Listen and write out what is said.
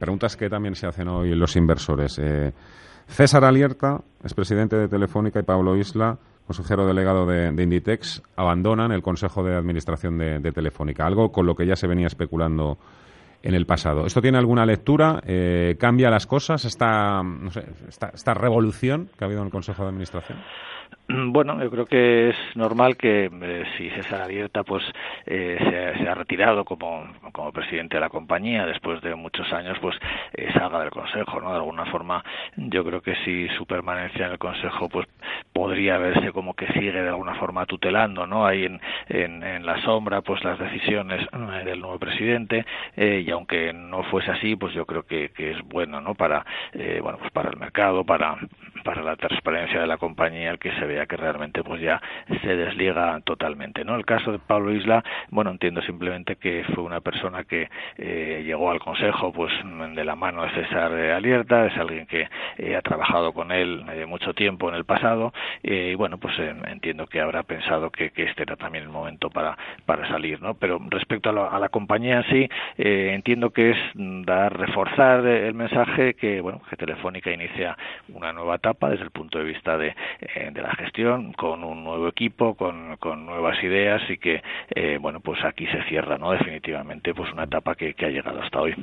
Preguntas que también se hacen hoy los inversores. Eh, César Alierta, expresidente de Telefónica, y Pablo Isla, consejero delegado de, Inditex, abandonan el Consejo de Administración de, Telefónica, algo con lo que ya se venía especulando en el pasado. ¿Esto tiene alguna lectura? Eh, ¿Cambia las cosas esta, no sé, esta revolución que ha habido en el Consejo de Administración? Bueno, yo creo que es normal que eh, si César Abierta pues eh, se, ha retirado como, como presidente de la compañía después de muchos años pues eh, salga del consejo, ¿no? De alguna forma yo creo que si su permanencia en el consejo pues podría verse como que sigue de alguna forma tutelando, ¿no? Ahí en, en, la sombra pues las decisiones del nuevo presidente y aunque no fuese así pues yo creo que, que es bueno, ¿no? Para bueno pues para el mercado, para para la transparencia de la compañía el que se vea que realmente pues ya se desliga totalmente no el caso de Pablo Isla bueno entiendo simplemente que fue una persona que eh, llegó al consejo pues de la mano de César Alierta es alguien que eh, ha trabajado con él eh, mucho tiempo en el pasado y bueno pues entiendo que habrá pensado que, que, este era también el momento para para salir no pero respecto a la, compañía en sí entiendo que es dar reforzar el mensaje que bueno que Telefónica inicia una nueva etapa desde el punto de vista de, de la gestión, con un nuevo equipo, con, con nuevas ideas y que, eh, bueno, pues aquí se cierra, ¿no? Definitivamente, pues una etapa que, que ha llegado hasta hoy.